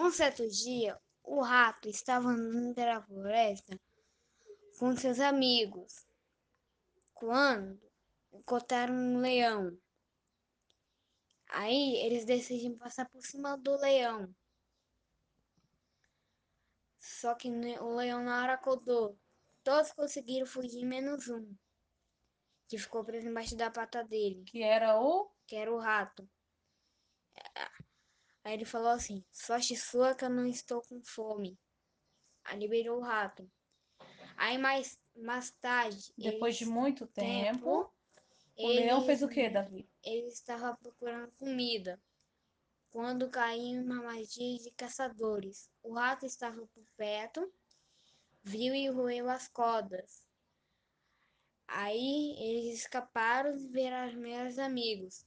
Um certo dia, o rato estava andando pela floresta com seus amigos quando encontraram um leão. Aí eles decidem passar por cima do leão. Só que o leão na hora acordou. Todos conseguiram fugir, menos um. Que ficou preso embaixo da pata dele. Que era o? Que era o rato. Aí ele falou assim: Sorte sua que eu não estou com fome. Aí liberou o rato. Aí mais, mais tarde. Depois eles, de muito tempo, tempo o eles, leão fez o que, Davi? Ele estava procurando comida. Quando caiu uma magia de caçadores. O rato estava por perto, viu e roeu as cordas. Aí eles escaparam e viraram meus amigos.